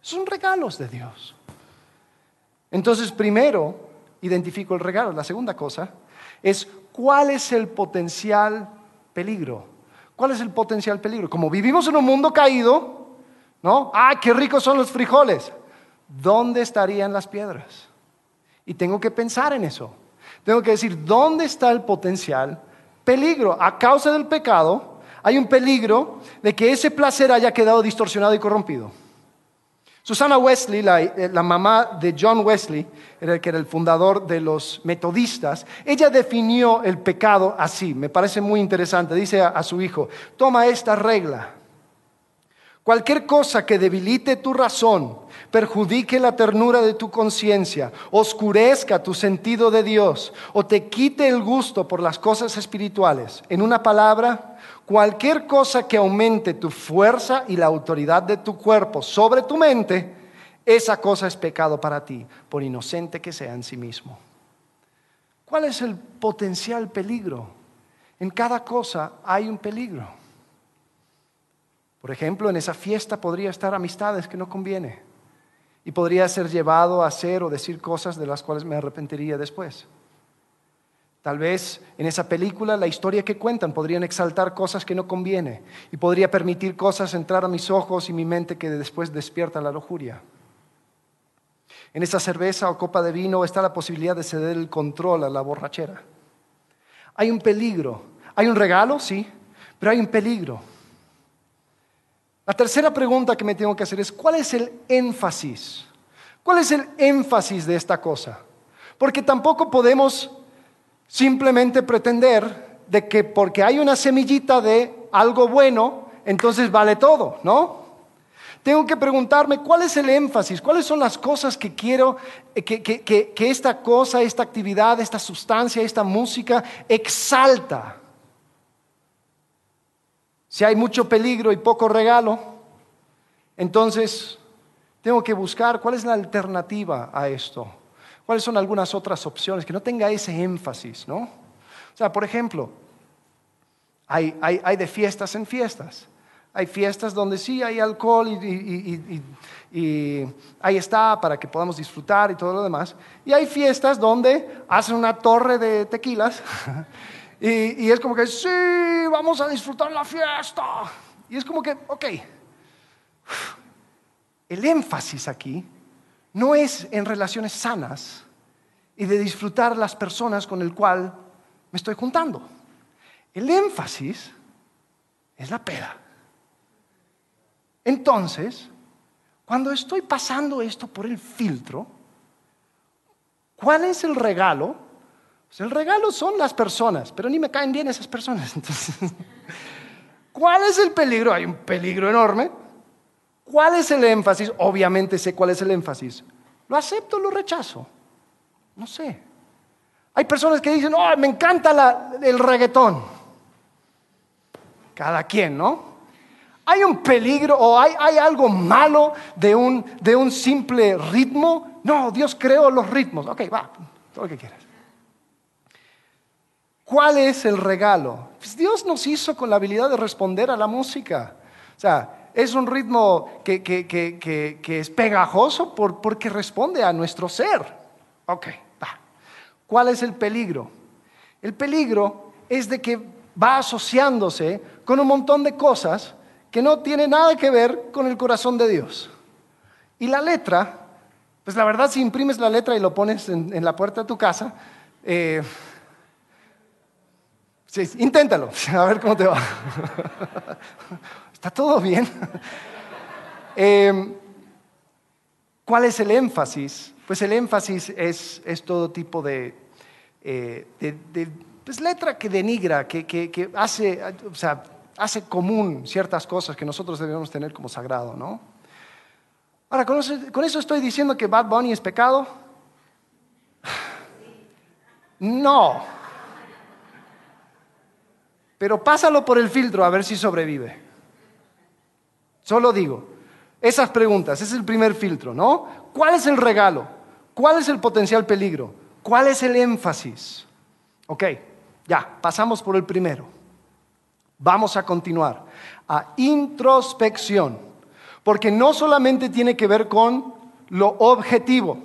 Son regalos de Dios. Entonces, primero, identifico el regalo. La segunda cosa es cuál es el potencial peligro. ¿Cuál es el potencial peligro? Como vivimos en un mundo caído, ¿no? ¡Ah, qué ricos son los frijoles! ¿Dónde estarían las piedras? Y tengo que pensar en eso. Tengo que decir, ¿dónde está el potencial peligro? A causa del pecado, hay un peligro de que ese placer haya quedado distorsionado y corrompido. Susana Wesley, eh, la, mamá de John Wesley, que era el fundador de los metodistas, ella definió el pecado así, me parece muy interesante. Dice a su hijo, toma esta regla. Cualquier cosa que debilite tu razón, perjudique la ternura de tu conciencia, oscurezca tu sentido de Dios o te quite el gusto por las cosas espirituales, en una palabra, cualquier cosa que aumente tu fuerza y la autoridad de tu cuerpo sobre tu mente, esa cosa es pecado para ti, por inocente que sea en sí mismo. ¿Cuál es el potencial peligro? En cada cosa hay un peligro. Por ejemplo, en esa fiesta podría estar amistades que no conviene y podría ser llevado a hacer o decir cosas de las cuales me arrepentiría después. Tal vez en esa película la historia que cuentan podrían exaltar cosas que no conviene y podría permitir cosas entrar a mis ojos y mi mente que después despierta la lujuria. En esa cerveza o copa de vino está la posibilidad de ceder el control a la borrachera. Hay un peligro. Hay un regalo, sí, pero hay un peligro. La tercera pregunta que me tengo que hacer es, ¿cuál es el énfasis? ¿Cuál es el énfasis de esta cosa? Porque tampoco podemos simplemente pretender de que porque hay una semillita de algo bueno, entonces vale todo, ¿no? Tengo que preguntarme cuál es el énfasis, cuáles son las cosas que quiero eh, que, que esta cosa, esta actividad, esta sustancia, esta música exalta. Si hay mucho peligro y poco regalo, entonces tengo que buscar cuál es la alternativa a esto. ¿Cuáles son algunas otras opciones? Que no tenga ese énfasis, ¿no? O sea, por ejemplo, Hay, hay, de fiestas en fiestas. Hay fiestas donde sí hay alcohol y, ahí está para que podamos disfrutar y todo lo demás. Y hay fiestas donde hacen una torre de tequilas y, es como que sí, vamos a disfrutar la fiesta. Y es como que, ok, el énfasis aquí no es en relaciones sanas y de disfrutar las personas con el cual me estoy juntando. El énfasis es la peda. Entonces, cuando estoy pasando esto por el filtro, ¿cuál es el regalo? Pues el regalo son las personas, pero ni me caen bien esas personas. ¿cuál es el peligro? Hay un peligro enorme. ¿Cuál es el énfasis? Obviamente sé cuál es el énfasis. ¿Lo acepto o lo rechazo? No sé. Hay personas que dicen, oh, me encanta el reggaetón. Cada quien, ¿no? ¿Hay un peligro o hay, algo malo de un, de un simple ritmo? No, Dios creó los ritmos. Ok, va, todo lo que quieras. ¿Cuál es el regalo? Pues Dios nos hizo con la habilidad de responder a la música. O sea, es un ritmo que, que, es pegajoso porque responde a nuestro ser. Ok, va. ¿Cuál es el peligro? El peligro es de que va asociándose con un montón de cosas que no tiene nada que ver con el corazón de Dios. Y la letra, pues la verdad si imprimes la letra y lo pones en, la puerta de tu casa, eh, inténtalo, a ver cómo te va. ¿Está todo bien? Eh, ¿Cuál es el énfasis? Pues el énfasis es, todo tipo de, eh, pues letra que denigra, que, que hace, o sea, hace común ciertas cosas que nosotros debemos tener como sagrado, ¿no? Ahora, ¿con eso, estoy diciendo que Bad Bunny es pecado? No. Pero pásalo por el filtro a ver si sobrevive. Solo digo, esas preguntas, ese es el primer filtro, ¿no? ¿Cuál es el regalo? ¿Cuál es el potencial peligro? ¿Cuál es el énfasis? Ok, ya, pasamos por el primero. Vamos a continuar a introspección, porque no solamente tiene que ver con lo objetivo,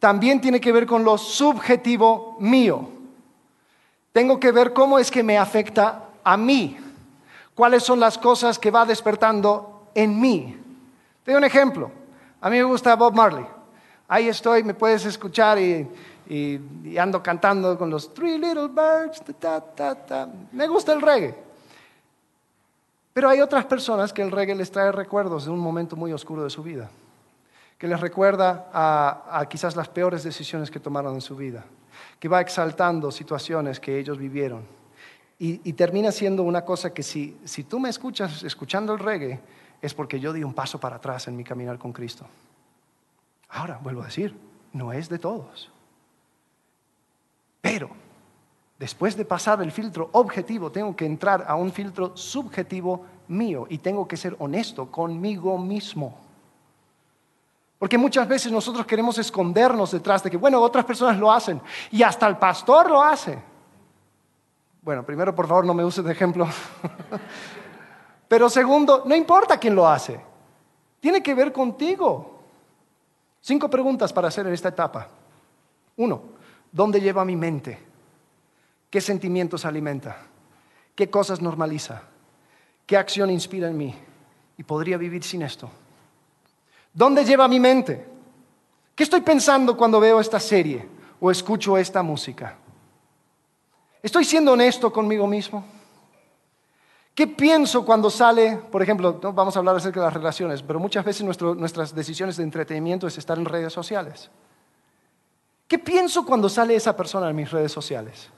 también tiene que ver con lo subjetivo mío. Tengo que ver cómo es que me afecta a mí, cuáles son las cosas que va despertando en mí. Te un ejemplo. A mí me gusta Bob Marley. Ahí estoy, me puedes escuchar y, ando cantando con los Three Little Birds. Me gusta el reggae. Pero hay otras personas que el reggae les trae recuerdos de un momento muy oscuro de su vida, que les recuerda a, quizás las peores decisiones que tomaron en su vida, que va exaltando situaciones que ellos vivieron. Y, termina siendo una cosa que si, si tú me escuchas escuchando el reggae, es porque yo di un paso para atrás en mi caminar con Cristo. Ahora, vuelvo a decir, no es de todos. Pero Después de pasar el filtro objetivo, tengo que entrar a un filtro subjetivo mío y tengo que ser honesto conmigo mismo. Porque muchas veces nosotros queremos escondernos detrás de que, bueno, otras personas lo hacen y hasta el pastor lo hace. Bueno, primero, por favor, no me uses de ejemplo. Pero segundo, no importa quién lo hace. Tiene que ver contigo. Cinco preguntas para hacer en esta etapa. Uno, ¿dónde lleva mi mente? ¿Qué sentimientos alimenta? ¿Qué cosas normaliza? ¿Qué acción inspira en mí? Y podría vivir sin esto. ¿Dónde lleva mi mente? ¿Qué estoy pensando cuando veo esta serie o escucho esta música? ¿Estoy siendo honesto conmigo mismo? ¿Qué pienso cuando sale, por ejemplo, no vamos a hablar acerca de las relaciones, pero muchas veces nuestras decisiones de entretenimiento es estar en redes sociales? ¿Qué pienso cuando sale esa persona en mis redes sociales?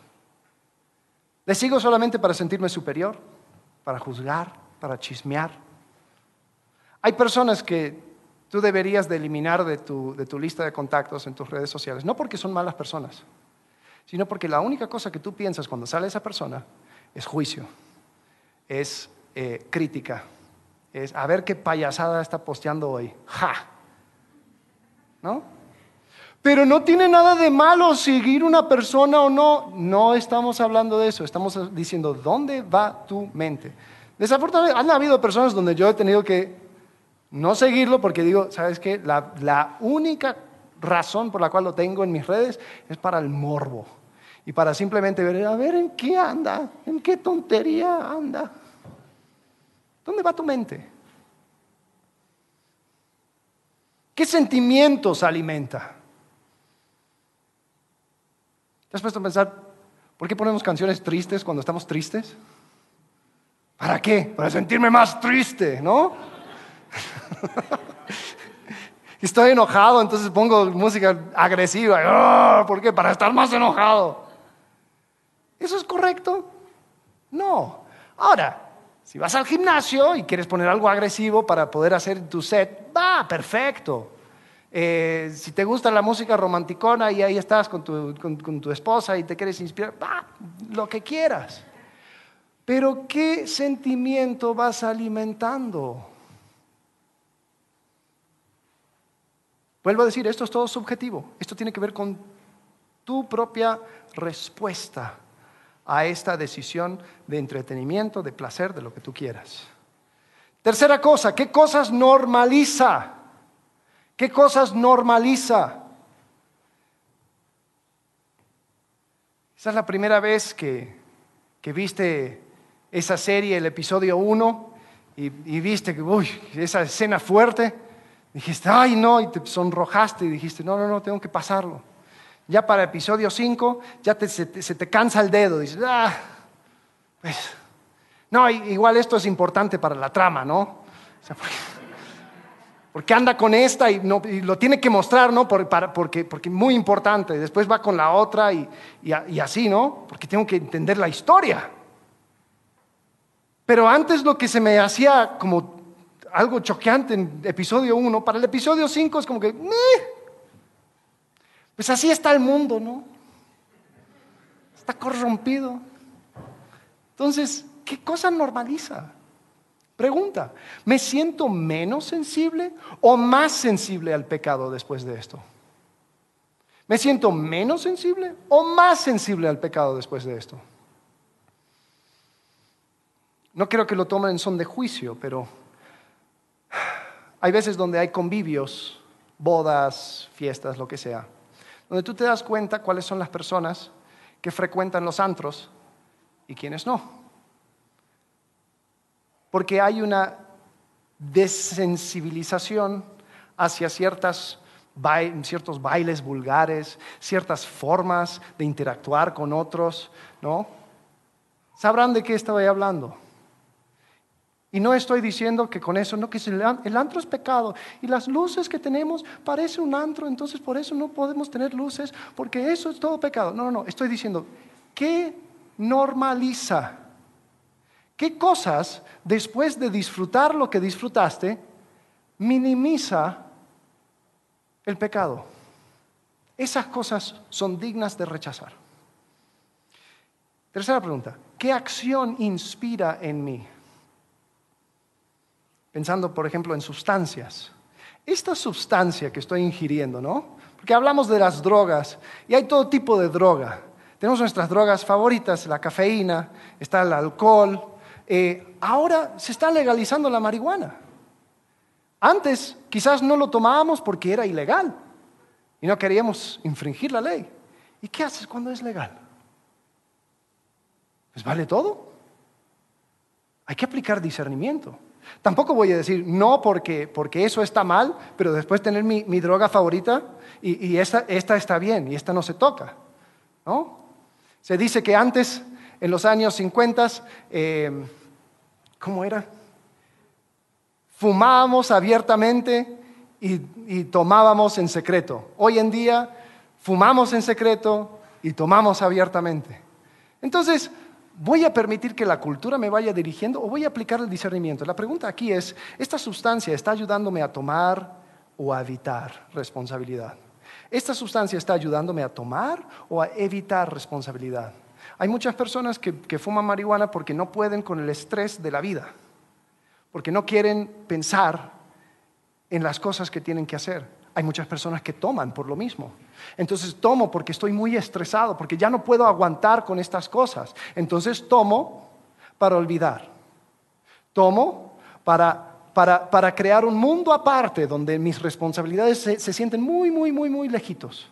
¿Le sigo solamente para sentirme superior? ¿Para juzgar? ¿Para chismear? Hay personas que tú deberías de eliminar de tu, lista de contactos en tus redes sociales, no porque son malas personas, sino porque la única cosa que tú piensas cuando sale esa persona es juicio, es eh, crítica, es a ver qué payasada está posteando hoy. ¡Ja! ¿No? Pero no tiene nada de malo seguir una persona o no. No estamos hablando de eso. Estamos diciendo, ¿dónde va tu mente? Desafortunadamente, han habido personas donde yo he tenido que no seguirlo porque digo, ¿sabes qué? La, la única razón por la cual lo tengo en mis redes es para el morbo. Y para simplemente ver, a ver en qué anda, en qué tontería anda. ¿Dónde va tu mente? ¿Qué sentimientos alimenta? ¿Te has puesto a pensar, ¿por qué ponemos canciones tristes cuando estamos tristes? ¿Para qué? Para sentirme más triste, ¿no? Estoy enojado, entonces pongo música agresiva. ¡Ah! ¿Por qué? Para estar más enojado. ¿Eso es correcto? No. Ahora, si vas al gimnasio y quieres poner algo agresivo para poder hacer tu set, va, perfecto. Eh, si te gusta la música romanticona y ahí estás con tu, esposa y te quieres inspirar, va, lo que quieras. Pero ¿qué sentimiento vas alimentando? Vuelvo a decir, esto es todo subjetivo. Esto tiene que ver con tu propia respuesta a esta decisión de entretenimiento, de placer, de lo que tú quieras. Tercera cosa, ¿qué cosas normaliza? ¿Qué cosas normaliza? Esa es la primera vez que, viste esa serie, el episodio 1, y, viste que, uy, esa escena fuerte. Dijiste, ay, no, y te sonrojaste y dijiste, no, no, no, tengo que pasarlo. Ya para episodio 5, ya se, te cansa el dedo. Dices, ah, pues, no, igual esto es importante para la trama, ¿no? Porque anda con esta y, lo tiene que mostrar, ¿no? porque, es muy importante. Después va con la otra y, así, ¿no? Porque tengo que entender la historia. Pero antes lo que se me hacía como algo choqueante en episodio 1, para el episodio 5 es como que, pues así está el mundo, ¿no? Está corrompido. Entonces, ¿qué cosa normaliza? Pregunta, ¿me siento menos sensible o más sensible al pecado después de esto? ¿Me siento menos sensible o más sensible al pecado después de esto? No quiero que lo tomen en son de juicio, pero hay veces donde hay convivios, bodas, fiestas, lo que sea, donde tú te das cuenta cuáles son las personas que frecuentan los antros y quiénes no porque hay una desensibilización hacia ciertos bailes vulgares, ciertas formas de interactuar con otros, ¿no? Sabrán de qué estoy hablando. Y no estoy diciendo que con eso, no, que el antro es pecado y las luces que tenemos parece un antro, entonces por eso no podemos tener luces, porque eso es todo pecado. No, no, no, estoy diciendo, ¿qué normaliza? ¿Qué cosas, después de disfrutar lo que disfrutaste, minimiza el pecado? Esas cosas son dignas de rechazar. Tercera pregunta, ¿qué acción inspira en mí? Pensando, por ejemplo, en sustancias. Esta sustancia que estoy ingiriendo, ¿no? Porque hablamos de las drogas y hay todo tipo de droga. Tenemos nuestras drogas favoritas, la cafeína, está el alcohol, eh, ahora se está legalizando la marihuana. Antes quizás no lo tomábamos porque era ilegal y no queríamos infringir la ley. ¿Y qué haces cuando es legal? Pues vale todo. Hay que aplicar discernimiento. Tampoco voy a decir no porque, porque eso está mal, pero después tener mi, droga favorita y, esta, está bien y esta no se toca. ¿no? Se dice que antes en los años 50, eh, ¿cómo era? Fumábamos abiertamente y, y tomábamos en secreto. Hoy en día fumamos en secreto y tomamos abiertamente. Entonces, ¿voy a permitir que la cultura me vaya dirigiendo o voy a aplicar el discernimiento? La pregunta aquí es, ¿esta sustancia está ayudándome a tomar o a evitar responsabilidad? ¿Esta sustancia está ayudándome a tomar o a evitar responsabilidad? Hay muchas personas que, fuman marihuana porque no pueden con el estrés de la vida, porque no quieren pensar en las cosas que tienen que hacer. Hay muchas personas que toman por lo mismo. Entonces tomo porque estoy muy estresado, porque ya no puedo aguantar con estas cosas. Entonces tomo para olvidar. Tomo para, para, crear un mundo aparte donde mis responsabilidades se, se sienten muy, muy, muy, muy lejitos.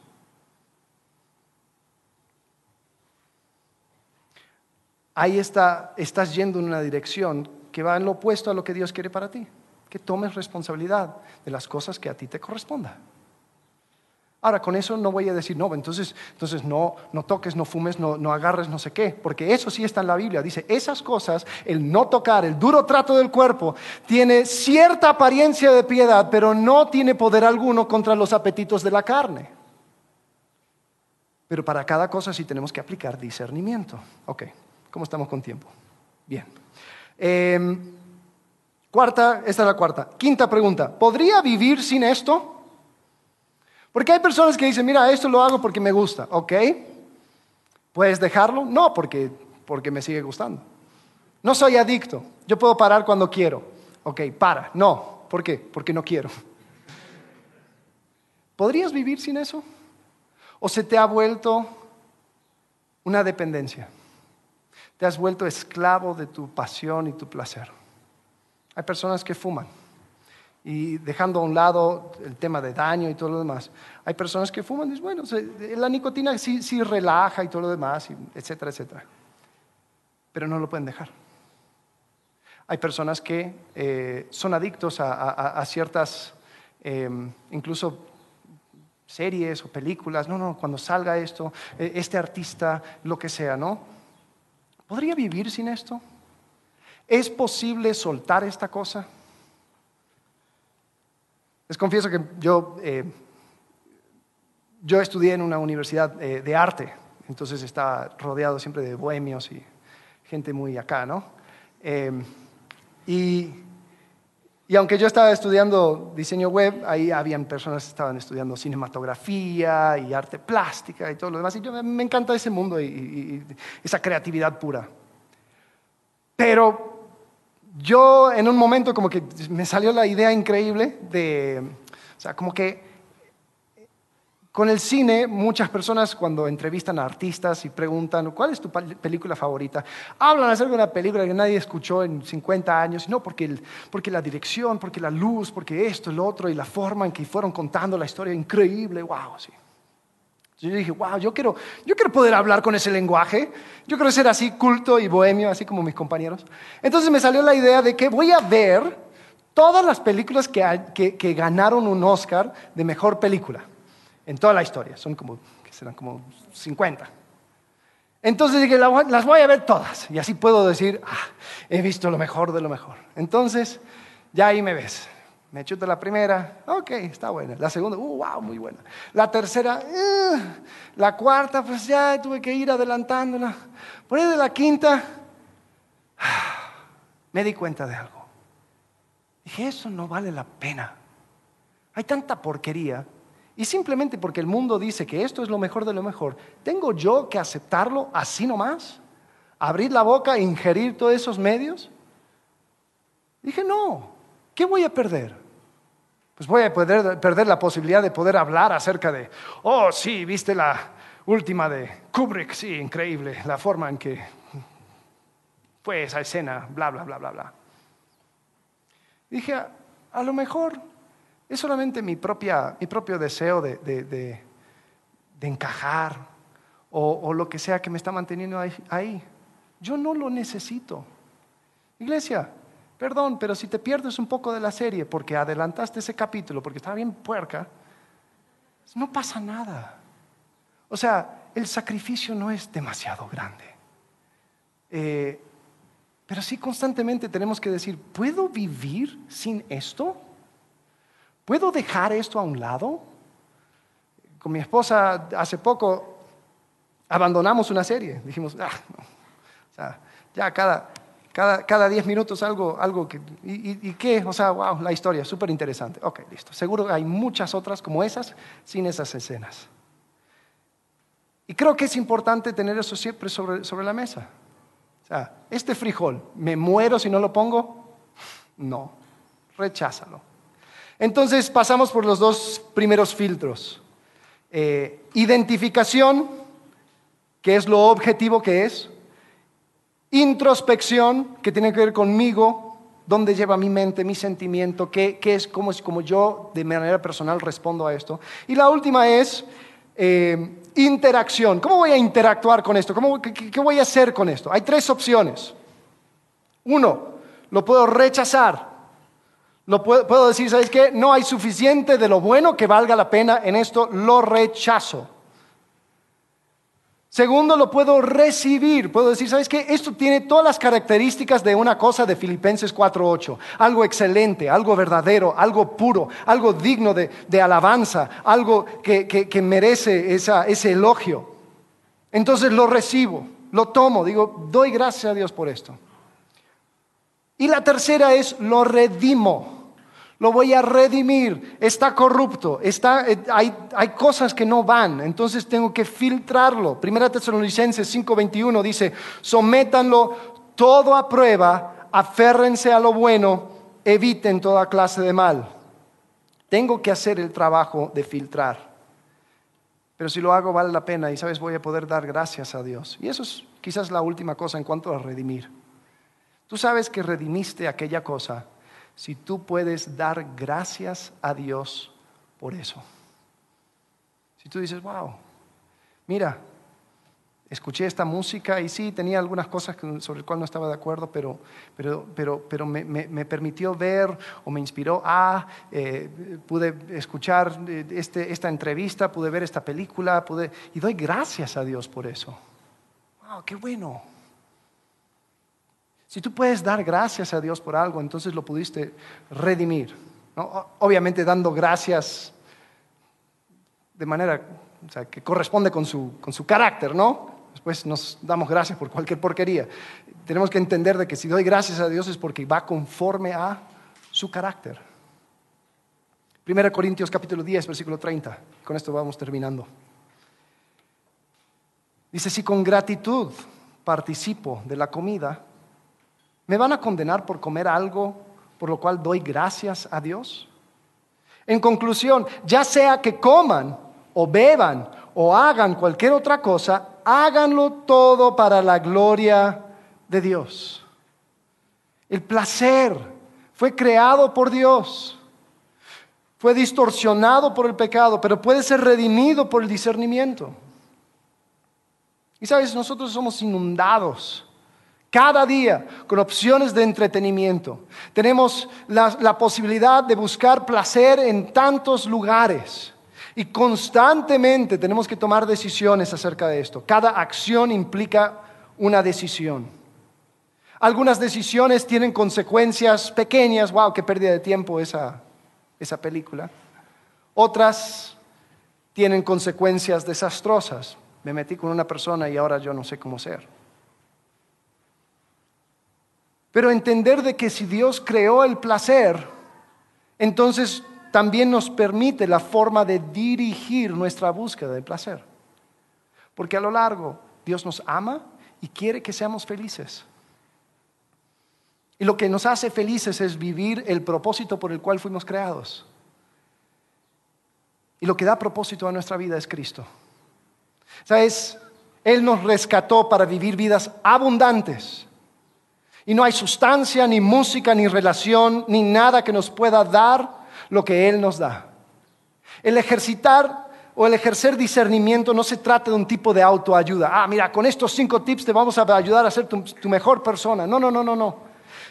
Ahí está, estás yendo en una dirección que va en lo opuesto a lo que Dios quiere para ti. Que tomes responsabilidad de las cosas que a ti te corresponda. Ahora, con eso no voy a decir, no, entonces, entonces no, no toques, no fumes, no, no agarres, no sé qué, porque eso sí está en la Biblia. Dice, esas cosas, el no tocar, el duro trato del cuerpo, tiene cierta apariencia de piedad, pero no tiene poder alguno contra los apetitos de la carne. Pero para cada cosa sí tenemos que aplicar discernimiento. Ok, ¿cómo estamos con tiempo? Bien. Em, cuarta, esta es la cuarta. Quinta pregunta, ¿podría vivir sin esto? Porque hay personas que dicen, mira, esto lo hago porque me gusta, ¿ok? ¿Puedes dejarlo? No, porque, porque me sigue gustando. No soy adicto, yo puedo parar cuando quiero. Ok, para. No, ¿por qué? Porque no quiero. ¿Podrías vivir sin eso? ¿O se te ha vuelto una dependencia? Te has vuelto esclavo de tu pasión y tu placer. Hay personas que fuman y dejando a un lado el tema de daño y todo lo demás, hay personas que fuman y dicen, bueno, la nicotina sí, sí relaja y todo lo demás, etcétera, etcétera. Pero no lo pueden dejar. Hay personas que eh, son adictos a, ciertas, em, incluso series o películas, no, no, cuando salga esto, eh, este artista, lo que sea, ¿no? ¿Podría vivir sin esto? ¿Es posible soltar esta cosa? Les confieso que yo, eh, yo estudié en una universidad eh, de arte, entonces estaba rodeado siempre de bohemios y gente muy acá, ¿no? Em, y, y, aunque yo estaba estudiando diseño web, ahí habían personas que estaban estudiando cinematografía y arte plástica y todo lo demás, y yo me encanta ese mundo y, y esa creatividad pura. Pero yo en un momento como que me salió la idea increíble de, o sea, como que con el cine, muchas personas cuando entrevistan a artistas y preguntan, ¿cuál es tu película favorita? Hablan acerca de una película que nadie escuchó en 50 años, no, porque, porque la dirección, porque la luz, porque esto, el otro, y la forma en que fueron contando la historia, increíble, wow, sí. Yo dije, wow, yo quiero, yo quiero poder hablar con ese lenguaje. Yo quiero ser así culto y bohemio, así como mis compañeros. Entonces me salió la idea de que voy a ver todas las películas que, que, ganaron un Oscar de mejor película en toda la historia. Son como, que serán como 50. Entonces dije, las voy a ver todas. Y así puedo decir, ah, he visto lo mejor de lo mejor. Entonces, ya ahí me ves. Me chuto la primera, ok, está buena. La segunda, uh, wow, muy buena. La tercera, uh, la cuarta, pues ya tuve que ir adelantándola. Por ahí de la quinta, me di cuenta de algo. Dije, eso no vale la pena. Hay tanta porquería. Y simplemente porque el mundo dice que esto es lo mejor de lo mejor, ¿tengo yo que aceptarlo así nomás? ¿Abrir la boca e ingerir todos esos medios? Dije, no, ¿qué voy a perder? Pues voy a perder la posibilidad de poder hablar acerca de, oh, sí, viste la última de Kubrick, sí, increíble, la forma en que fue esa escena, bla, bla, bla, bla, bla. dije, a, lo mejor es solamente mi, propia, mi propio deseo de, de, encajar o, o, lo que sea que me está manteniendo ahí. Yo no lo necesito. Iglesia, Perdón, pero si te pierdes un poco de la serie porque adelantaste ese capítulo, porque estaba bien puerca, no pasa nada. O sea, el sacrificio no es demasiado grande. Eh, pero sí constantemente tenemos que decir, ¿puedo vivir sin esto? ¿Puedo dejar esto a un lado? Con mi esposa hace poco abandonamos una serie. Dijimos, ah, no. O sea, ya cada, cada, diez minutos algo, algo que... Y, qué? O sea, wow, la historia, súper interesante. Ok, listo. Seguro hay muchas otras como esas sin esas escenas. Y creo que es importante tener eso siempre sobre, sobre la mesa. O sea, este frijol, ¿me muero si no lo pongo? No, recházalo. Entonces pasamos por los dos primeros filtros. eh, identificación, que es lo objetivo que es, introspección, que tiene que ver conmigo, dónde lleva mi mente, mi sentimiento, qué, es, cómo es yo de manera personal respondo a esto. Y la última es eh, interacción. ¿Cómo voy a interactuar con esto? qué, voy a hacer con esto? Hay tres opciones. Uno, lo puedo rechazar. Lo puedo, puedo decir, ¿sabes qué? No hay suficiente de lo bueno que valga la pena en esto, lo rechazo. Segundo, lo puedo recibir. Puedo decir, ¿sabes qué? Esto tiene todas las características de una cosa de Filipenses 4.8. Algo excelente, algo verdadero, algo puro, algo digno de, alabanza, algo que, merece ese elogio. Entonces lo recibo, lo tomo, digo, doy gracias a Dios por esto. Y la tercera es, lo redimo lo voy a redimir, está corrupto, está, eh, hay, hay, cosas que no van, entonces tengo que filtrarlo. Primera Tesalonicenses 5:21 dice, sométanlo todo a prueba, aférrense a lo bueno, eviten toda clase de mal. Tengo que hacer el trabajo de filtrar. Pero si lo hago vale la pena y sabes, voy a poder dar gracias a Dios. Y eso es quizás la última cosa en cuanto a redimir. Tú sabes que redimiste aquella cosa si tú puedes dar gracias a Dios por eso. Si tú dices, wow, mira, escuché esta música y sí, tenía algunas cosas sobre las cuales no estaba de acuerdo, pero, me, permitió ver o me inspiró a, eh, pude escuchar eh, este, esta entrevista, pude ver esta película, pude, y doy gracias a Dios por eso. Wow, qué bueno. Si tú puedes dar gracias a Dios por algo, entonces lo pudiste redimir. Obviamente dando gracias de manera que corresponde con su, con su carácter, ¿no? Después nos damos gracias por cualquier porquería. Tenemos que entender de que si doy gracias a Dios es porque va conforme a su carácter. 1 Corintios capítulo 10, versículo 30. Con esto vamos terminando. Dice, si con gratitud participo de la comida, ¿Me van a condenar por comer algo por lo cual doy gracias a Dios? En conclusión, ya sea que coman o beban o hagan cualquier otra cosa, háganlo todo para la gloria de Dios. El placer fue creado por Dios, fue distorsionado por el pecado, pero puede ser redimido por el discernimiento. Y sabes, nosotros somos inundados cada día con opciones de entretenimiento. Tenemos la, posibilidad de buscar placer en tantos lugares. Y constantemente tenemos que tomar decisiones acerca de esto. Cada acción implica una decisión. Algunas decisiones tienen consecuencias pequeñas. ¡Wow! ¡Qué pérdida de tiempo esa, esa película! Otras tienen consecuencias desastrosas. Me metí con una persona y ahora yo no sé cómo ser. Pero entender de que si Dios creó el placer, entonces también nos permite la forma de dirigir nuestra búsqueda de placer. Porque a lo largo Dios nos ama y quiere que seamos felices. Y lo que nos hace felices es vivir el propósito por el cual fuimos creados. Y lo que da propósito a nuestra vida es Cristo. ¿Sabes? Él nos rescató para vivir vidas abundantes y no hay sustancia, ni música, ni relación, ni nada que nos pueda dar lo que Él nos da. El ejercitar o el ejercer discernimiento no se trata de un tipo de autoayuda. Ah, mira, con estos cinco tips te vamos a ayudar a ser tu, tu mejor persona. No, no, no, no, no.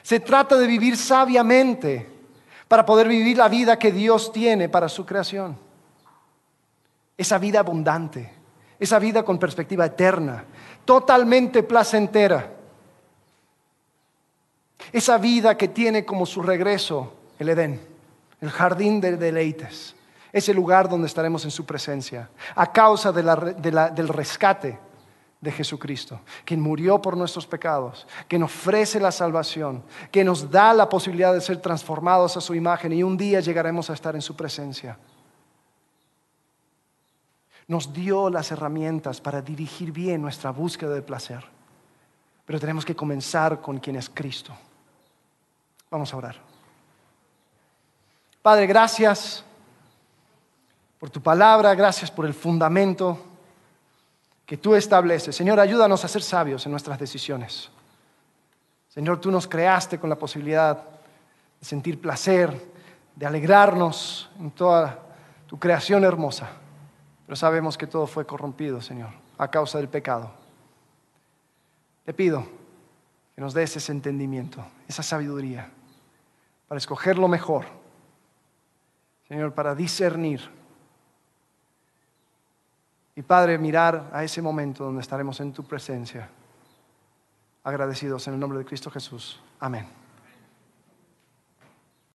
Se trata de vivir sabiamente para poder vivir la vida que Dios tiene para su creación. Esa vida abundante, esa vida con perspectiva eterna, totalmente placentera esa vida que tiene como su regreso el Edén, el jardín de deleites, ese lugar donde estaremos en su presencia, a causa del rescate de Jesucristo, quien murió por nuestros pecados, quien ofrece la salvación, que nos da la posibilidad de ser transformados a su imagen y un día llegaremos a estar en su presencia. Nos dio las herramientas para dirigir bien nuestra búsqueda de placer, pero tenemos que comenzar con quien es Cristo. Vamos a orar. Padre, gracias por tu palabra, gracias por el fundamento que tú estableces. Señor, ayúdanos a ser sabios en nuestras decisiones. Señor, tú nos creaste con la posibilidad de sentir placer, de alegrarnos en toda tu creación hermosa. Pero sabemos que todo fue corrompido, Señor, a causa del pecado. Te pido que nos des ese entendimiento, esa sabiduría, para escoger lo mejor. Señor, para discernir. Y Padre, mirar a ese momento donde estaremos en tu presencia. Agradecidos en el nombre de Cristo Jesús. Amén.